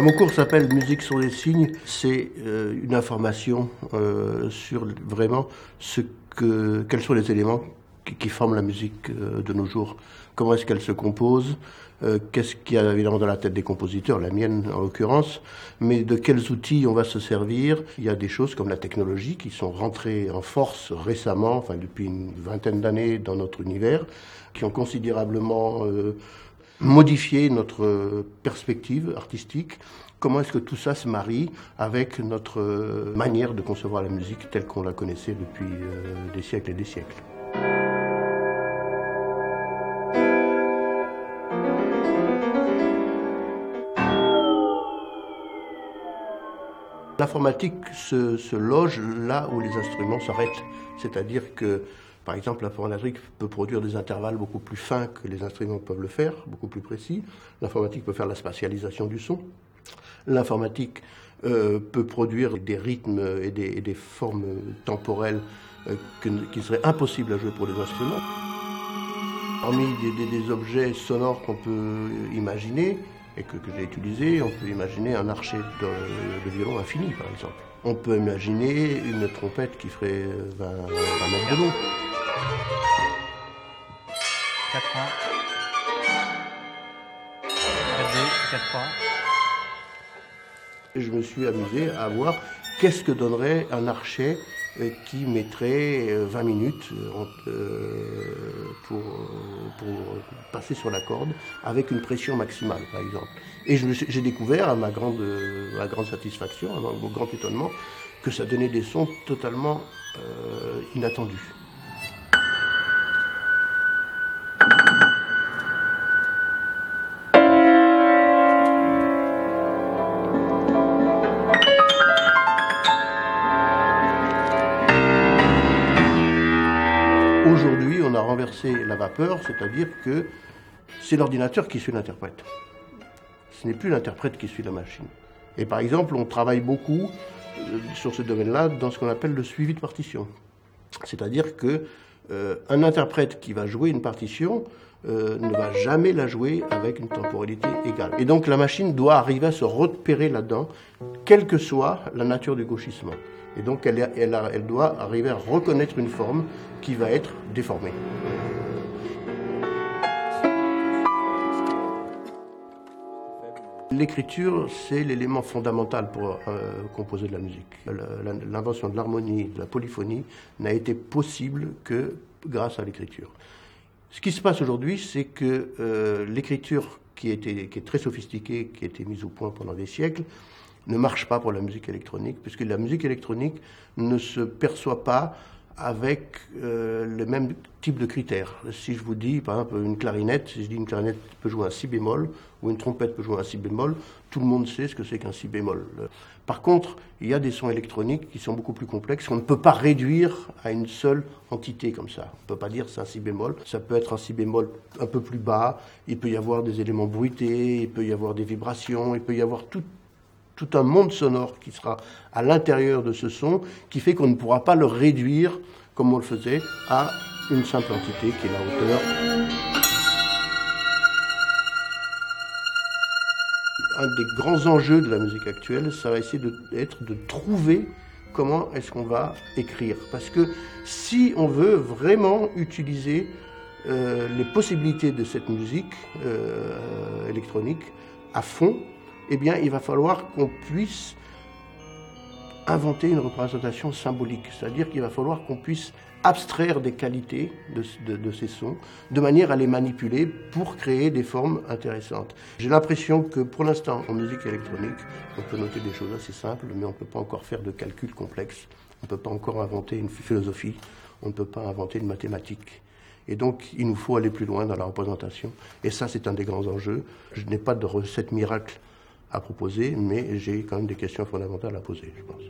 mon cours s'appelle Musique sur les signes. C'est euh, une information euh, sur vraiment ce que, quels sont les éléments qui, forment la musique euh, de nos jours. Comment est-ce qu'elle se compose Qu'est-ce qu'il y a évidemment dans la tête des compositeurs, la mienne en l'occurrence, mais de quels outils on va se servir? Il y a des choses comme la technologie qui sont rentrées en force récemment, enfin depuis une vingtaine d'années dans notre univers, qui ont considérablement modifié notre perspective artistique. Comment est-ce que tout ça se marie avec notre manière de concevoir la musique telle qu'on la connaissait depuis euh, des siècles et des siècles? L'informatique se, se, loge là où les instruments s'arrêtent. C'est-à-dire que par exemple, l'informatique peut produire des intervalles beaucoup plus fins que les instruments peuvent le faire, beaucoup plus précis. L'informatique peut faire la spatialisation du son. L'informatique euh, peut produire des rythmes et des, formes temporelles euh, qui seraient impossibles à jouer pour les instruments. Parmi des, objets sonores qu'on peut imaginer et que, j'ai utilisés, on peut imaginer un archet de, violon infini, par exemple. On peut imaginer une trompette qui ferait 20, 20 mètres de long. 4 ans. 4 ans. Et je me suis amusé à voir qu'est-ce que donnerait un archet euh, qui mettrait 20 euh, minutes euh, pour, pour passer sur la corde avec une pression maximale, par exemple. Et j'ai découvert, à ma grande, à grande satisfaction, à mon grand étonnement, que ça donnait des sons totalement inattendus. Aujourd'hui, on a renversé la vapeur, c'est-à-dire que c'est l'ordinateur qui suit l'interprète. Ce n'est plus l'interprète qui suit la machine. Et par exemple, on travaille beaucoup euh, sur ce domaine-là dans ce qu'on appelle le suivi de partition. C'est-à-dire que euh, un interprète qui va jouer une partition euh, ne va jamais la jouer avec une temporalité égale. Et donc la machine doit arriver à se repérer là-dedans, quelle que soit la nature du gauchissement. Et donc elle, elle, doit arriver à reconnaître une forme qui va être déformée. L'écriture, c'est l'élément fondamental pour euh, composer de la musique. L'invention de l'harmonie, de la polyphonie n'a été possible que grâce à l'écriture. Ce qui se passe aujourd'hui, c'est que euh, l'écriture qui, qui est très sophistiquée, qui a été mise au point pendant des siècles, ne marche pas pour la musique électronique, puisque la musique électronique ne se perçoit pas avec euh, le même type de critères. Si je vous dis, par exemple, une clarinette, si je dis une clarinette peut jouer un si bémol, ou une trompette peut jouer un si bémol, tout le monde sait ce que c'est qu'un si bémol. Par contre, il y a des sons électroniques qui sont beaucoup plus complexes, qu'on ne peut pas réduire à une seule entité comme ça. On ne peut pas dire c'est un si bémol, ça peut être un si bémol un peu plus bas, il peut y avoir des éléments bruités, il peut y avoir des vibrations, il peut y avoir tout, tout un monde sonore qui sera à l'intérieur de ce son, qui fait qu'on ne pourra pas le réduire, comme on le faisait, à une simple entité qui est la hauteur. Un des grands enjeux de la musique actuelle, ça va essayer d'être de, trouver comment est-ce qu'on va écrire. Parce que si on veut vraiment utiliser euh, les possibilités de cette musique euh, électronique à fond, eh bien, il va falloir qu'on puisse inventer une représentation symbolique. C'est-à-dire qu'il va falloir qu'on puisse abstraire des qualités de, ces sons de manière à les manipuler pour créer des formes intéressantes. J'ai l'impression que pour l'instant, en musique électronique, on peut noter des choses assez simples, mais on ne peut pas encore faire de calculs complexes. On ne peut pas encore inventer une philosophie. On ne peut pas inventer une mathématique. Et donc, il nous faut aller plus loin dans la représentation. Et ça, c'est un des grands enjeux. Je n'ai pas de recette miracle à proposer, mais j'ai quand même des questions fondamentales à poser, je pense.